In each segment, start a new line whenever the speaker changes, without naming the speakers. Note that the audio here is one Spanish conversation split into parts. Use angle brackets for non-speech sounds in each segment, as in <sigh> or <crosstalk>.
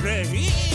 reír!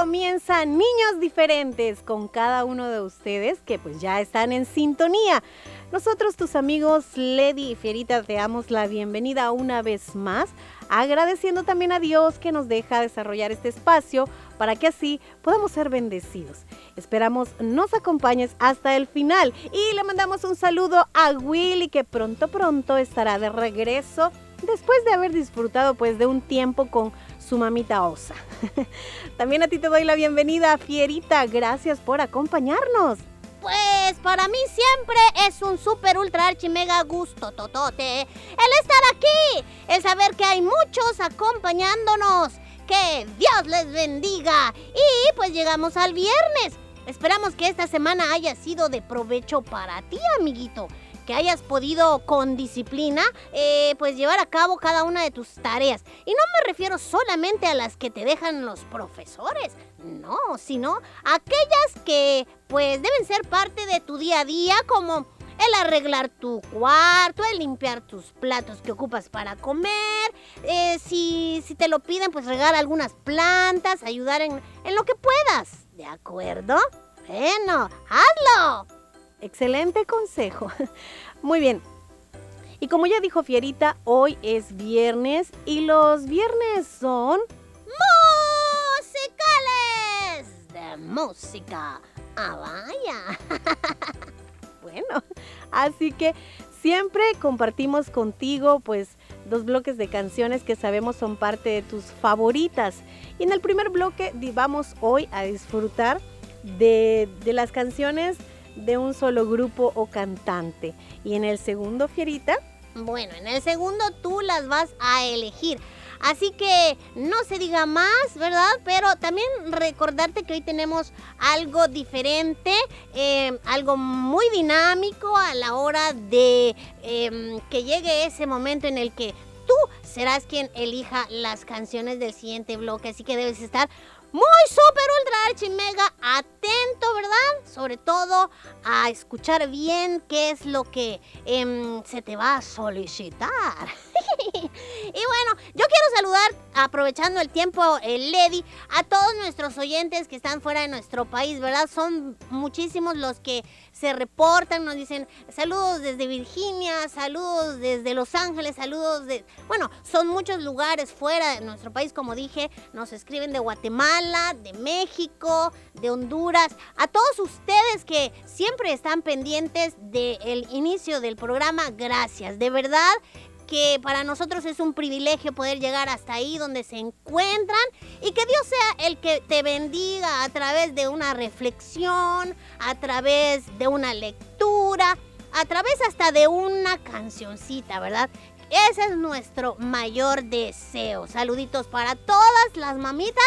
Comienzan Niños Diferentes con cada uno de ustedes que pues ya están en sintonía. Nosotros, tus amigos Lady y Fierita, te damos la bienvenida una vez más, agradeciendo también a Dios que nos deja desarrollar este espacio para que así podamos ser bendecidos. Esperamos nos acompañes hasta el final y le mandamos un saludo a Willy que pronto pronto estará de regreso después de haber disfrutado pues de un tiempo con su mamita osa. <laughs> También a ti te doy la bienvenida, Fierita. Gracias por acompañarnos.
Pues para mí siempre es un super ultra archi mega gusto totote el estar aquí, el saber que hay muchos acompañándonos. Que Dios les bendiga. Y pues llegamos al viernes. Esperamos que esta semana haya sido de provecho para ti, amiguito. Que hayas podido con disciplina, eh, pues llevar a cabo cada una de tus tareas. Y no me refiero solamente a las que te dejan los profesores, no, sino aquellas que pues deben ser parte de tu día a día, como el arreglar tu cuarto, el limpiar tus platos que ocupas para comer, eh, si, si te lo piden, pues regar algunas plantas, ayudar en, en lo que puedas, ¿de acuerdo? Bueno, hazlo.
Excelente consejo. <laughs> Muy bien. Y como ya dijo Fierita, hoy es viernes y los viernes son...
Musicales de música. Ah, vaya. <laughs>
Bueno, así que siempre compartimos contigo pues dos bloques de canciones que sabemos son parte de tus favoritas. Y en el primer bloque vamos hoy a disfrutar de, de las canciones de un solo grupo o cantante. Y en el segundo, Fierita,
Bueno, en el segundo tú las vas a elegir. Así que no se diga más, ¿verdad? Pero también recordarte que hoy tenemos algo diferente, eh, algo muy dinámico a la hora de em, que llegue ese momento en el que tú serás quien elija las canciones del siguiente bloque. Así que debes estar muy súper ultra archi mega atento, ¿verdad? Sobre todo a escuchar bien qué es lo que em, se te va a solicitar. <laughs> <laughs> y bueno, yo quiero saludar, aprovechando el tiempo, el Lady, a todos nuestros oyentes que están fuera de nuestro país, ¿verdad? Son muchísimos los que se reportan, nos dicen saludos desde Virginia, saludos desde Los Ángeles, saludos de... Bueno, son muchos lugares fuera de nuestro país, como dije, nos escriben de Guatemala, de México, de Honduras, a todos ustedes que siempre están pendientes del inicio del programa, gracias, de verdad que para nosotros es un privilegio poder llegar hasta ahí donde se encuentran y que Dios sea el que te bendiga a través de una reflexión, a través de una lectura, a través hasta de una cancioncita, ¿verdad? ese es nuestro mayor deseo. Saluditos para todas las mamitas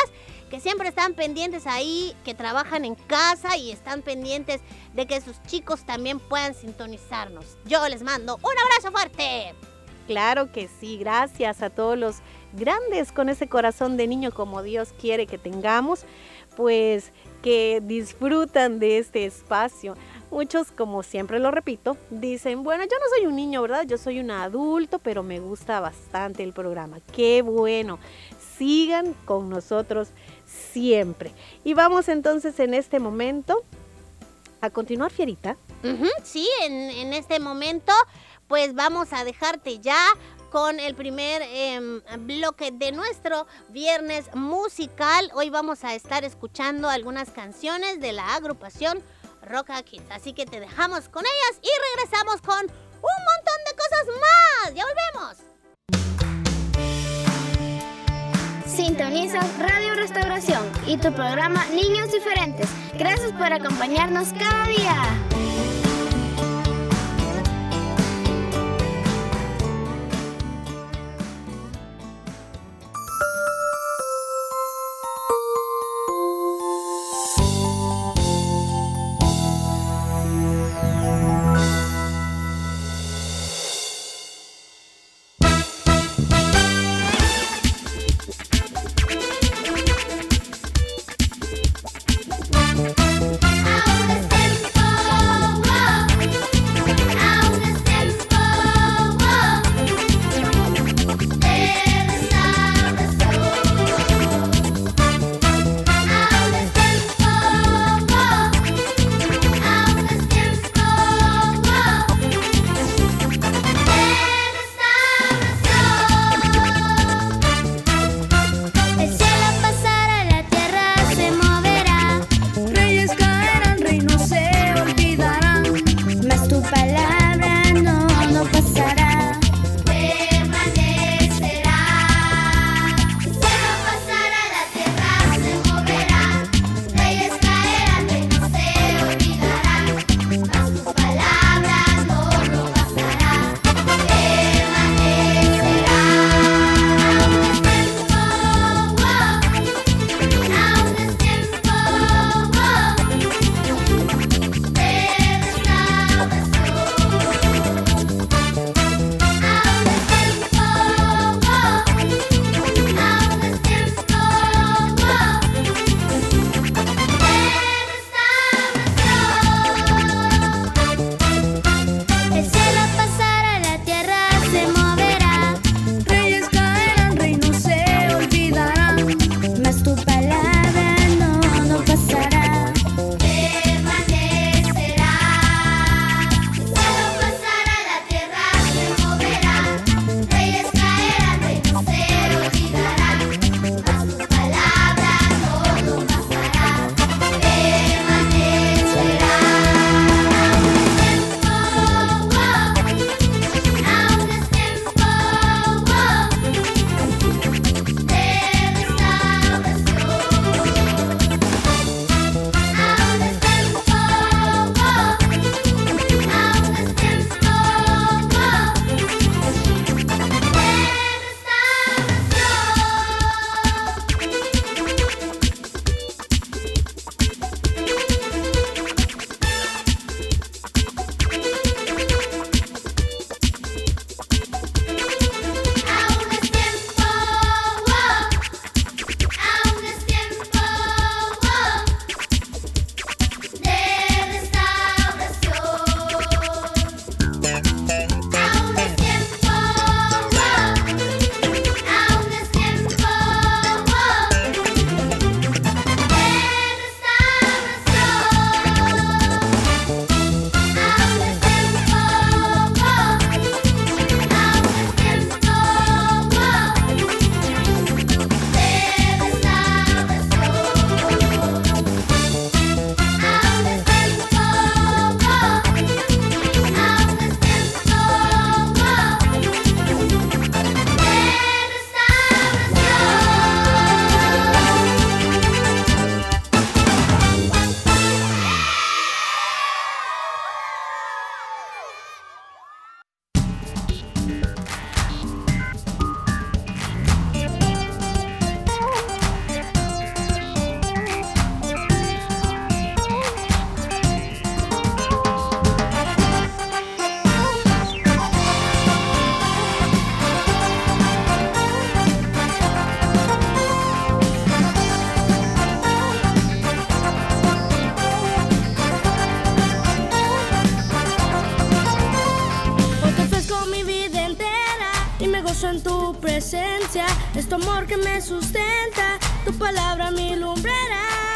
que siempre están pendientes ahí, que trabajan en casa y están pendientes de que sus chicos también puedan sintonizarnos. Yo les mando un abrazo fuerte.
Claro que sí, gracias a todos los grandes con ese corazón de niño como Dios quiere que tengamos, pues que disfrutan de este espacio. Muchos, como siempre lo repito, dicen, bueno, yo no soy un niño, ¿verdad? Yo soy un adulto, pero me gusta bastante el programa. Qué bueno. Sigan con nosotros siempre. Y vamos entonces en este momento a continuar, Fierita.
Sí, en, en este momento pues vamos a dejarte ya con el primer em, bloque de nuestro viernes musical. Hoy vamos a estar escuchando algunas canciones de la agrupación Roca Kids. Así que te dejamos con ellas y regresamos con un montón de cosas más. ¡Ya volvemos!
Sintonizas Radio Restauración y tu programa Niños Diferentes. Gracias por acompañarnos cada día.
en tu presencia, es amor que me sustenta, tu palabra mi lumbrera.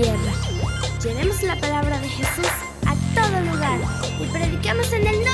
tierra. Llevemos la palabra de Jesús a todo lugar y prediquemos en el
nombre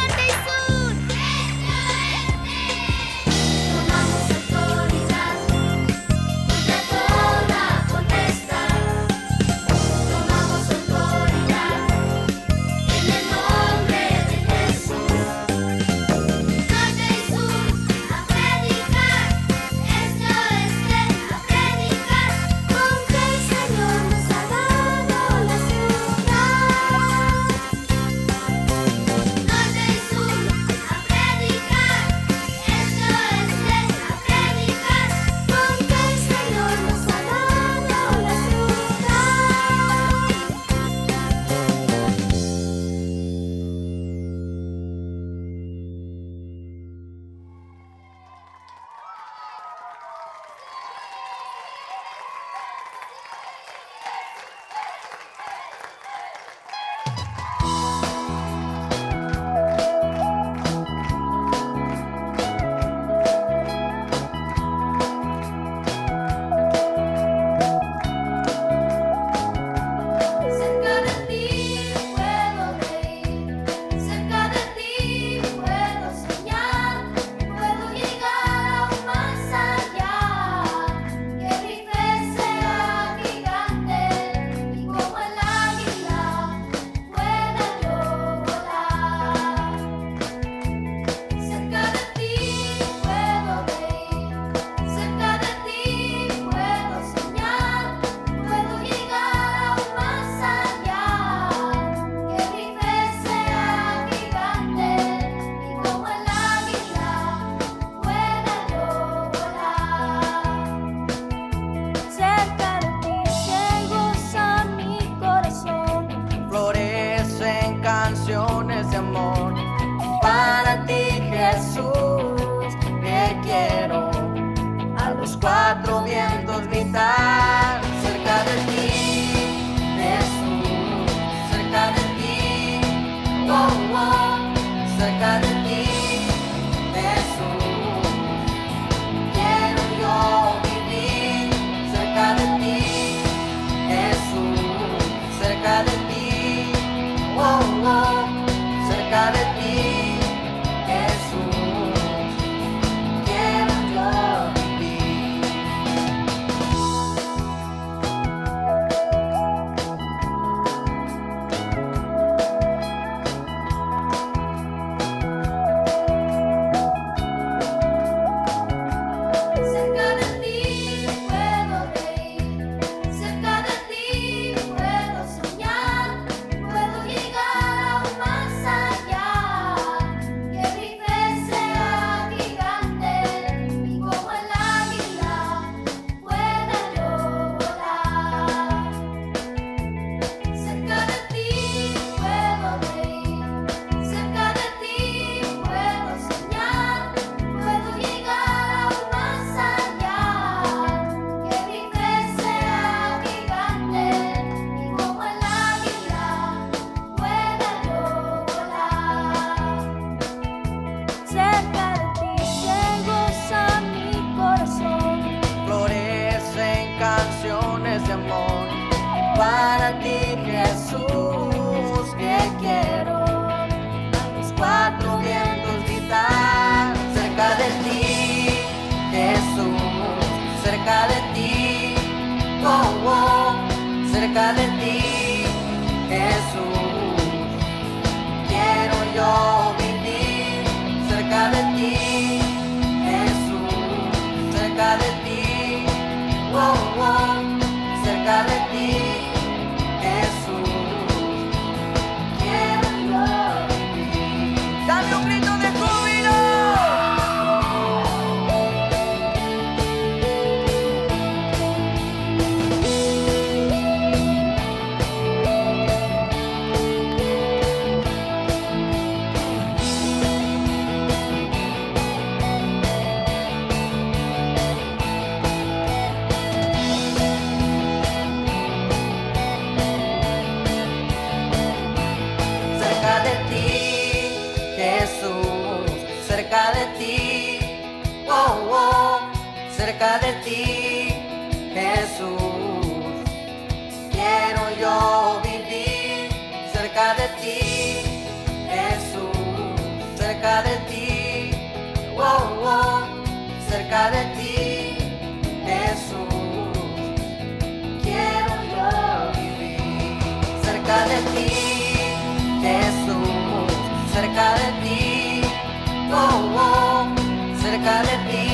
one.
Cerca de ti, Jesús. Quiero yo vivir cerca de ti, Jesús, cerca de ti, wow, cerca de ti, Jesús. Quiero yo vivir cerca de ti, Jesús, cerca de ti, wow, cerca de ti,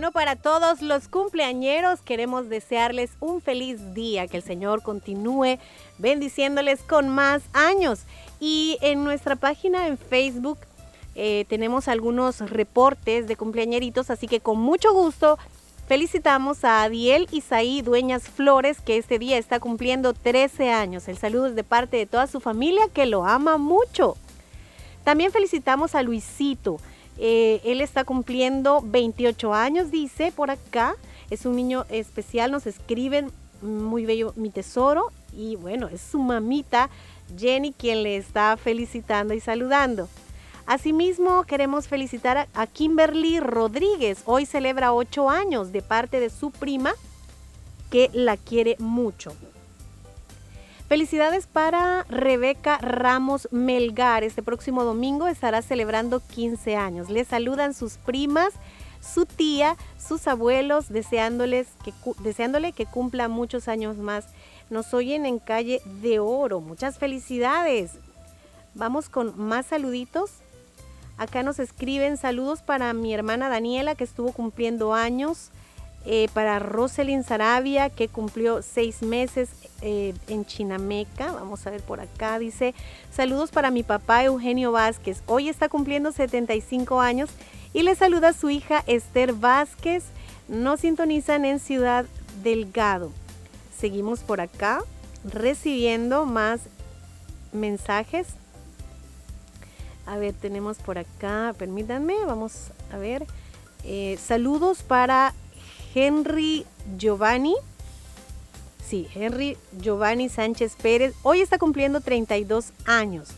Bueno, para todos los cumpleañeros queremos desearles un feliz día, que el Señor continúe bendiciéndoles con más años. Y en nuestra página en Facebook eh, tenemos algunos reportes de cumpleañeritos, así que con mucho gusto felicitamos a Adiel Isaí Dueñas Flores, que este día está cumpliendo 13 años. El saludo es de parte de toda su familia que lo ama mucho. También felicitamos a Luisito. Eh, él está cumpliendo 28 años, dice por acá. Es un niño especial, nos escriben muy bello, mi tesoro. Y bueno, es su mamita Jenny quien le está felicitando y saludando. Asimismo, queremos felicitar a Kimberly Rodríguez. Hoy celebra 8 años de parte de su prima que la quiere mucho. Felicidades para Rebeca Ramos Melgar. Este próximo domingo estará celebrando 15 años. Le saludan sus primas, su tía, sus abuelos, deseándoles que, deseándole que cumpla muchos años más. Nos oyen en calle de oro. Muchas felicidades. Vamos con más saluditos. Acá nos escriben saludos para mi hermana Daniela que estuvo cumpliendo años. eh, para Roselyn Sarabia que cumplió seis meses eh, en Chinameca. Vamos a ver por acá. Dice saludos para mi papá Eugenio Vázquez. Hoy está cumpliendo 75 años y le saluda su hija Esther Vázquez. Nos sintonizan en Ciudad Delgado. Seguimos por acá recibiendo más mensajes. A ver, tenemos por acá, permítanme, vamos a ver. Eh, saludos para Henry Giovanni. Sí, Henry Giovanni Sánchez Pérez. Hoy está cumpliendo 32 años.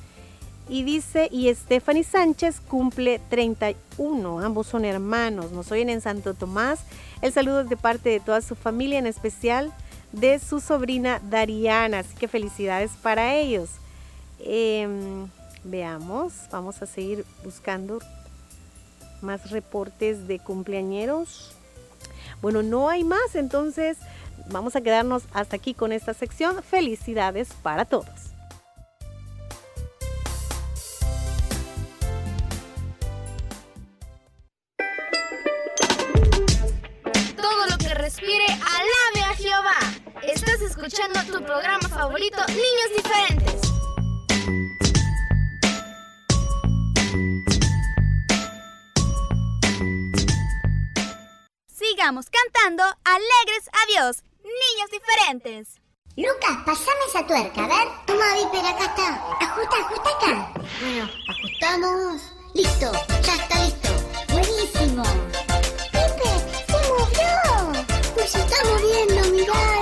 Y dice, y Stephanie Sánchez cumple 31. Ambos son hermanos. Nos oyen en Santo Tomás. El saludo es de parte de toda su familia, en especial de su sobrina Dariana. Así que felicidades para ellos. Em, veamos, vamos a seguir buscando más reportes de cumpleañeros. Bueno, no hay más, entonces vamos a quedarnos hasta aquí con esta sección. Felicidades para todos.
Todo lo que respire, alabe a Jehová. Estás escuchando tu programa favorito, Niños Diferentes. Sigamos cantando alegres a Dios, niños diferentes.
Lucas, pasame esa tuerca, a ver. Toma, Viper, acá está. Ajusta, ajusta acá. Bueno, ajustamos. Listo, ya está listo. Buenísimo. Viper, se movió. Pues se está moviendo, mirá.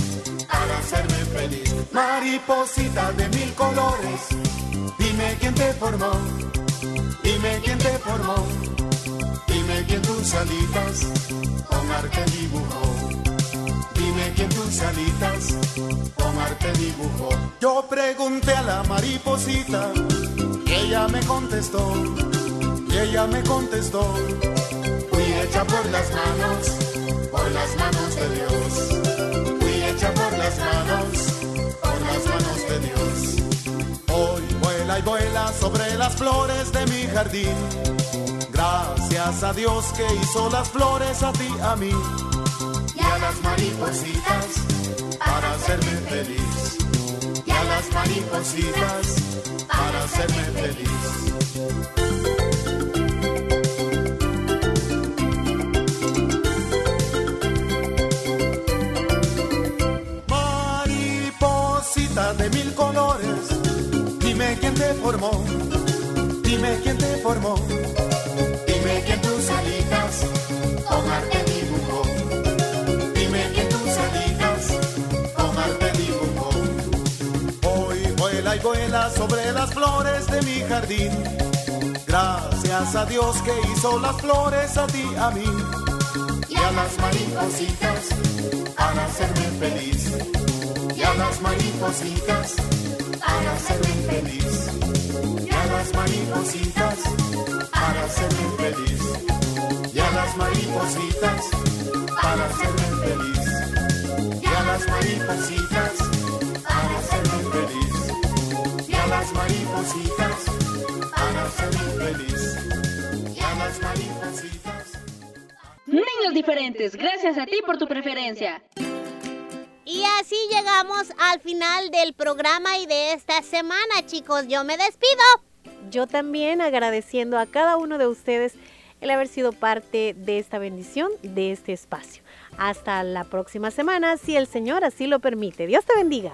hacerme feliz. Mariposita de mil colores, dime quién te formó. Dime quién te formó. Dime quién tus alitas con arte dibujó. Dime quién tus alitas con arte dibujó. Yo pregunté a la mariposita y ella me contestó. Y ella me contestó. Fui hecha por las manos, por las manos de Dios. Y vuela sobre las flores de mi jardín. Gracias a Dios que hizo las flores a ti, a mí y a las maripositas para hacerme feliz. Y a las maripositas para hacerme feliz. Quién te formó, dime quién te formó, dime quién tus alitas con arte dibujó. Dime quién tus alitas con arte dibujó. Hoy vuela y vuela sobre las flores de mi jardín. Gracias a Dios que hizo las flores a ti, a mí. Y a las maripositas para hacerme feliz. Y a las maripositas para hacerme feliz. Y a las maripositas para hacerme feliz. Y a las maripositas para hacerme feliz. Y a las maripositas para hacerme feliz. Y a las maripositas para hacerme feliz. Y a las maripositas.
Niños diferentes, gracias a ti por tu preferencia.
Y así llegamos al final del programa y de esta semana, chicos. Yo me despido.
Yo también agradeciendo a cada uno de ustedes el haber sido parte de esta bendición, de este espacio. Hasta la próxima semana, si el Señor así lo permite. Dios te bendiga.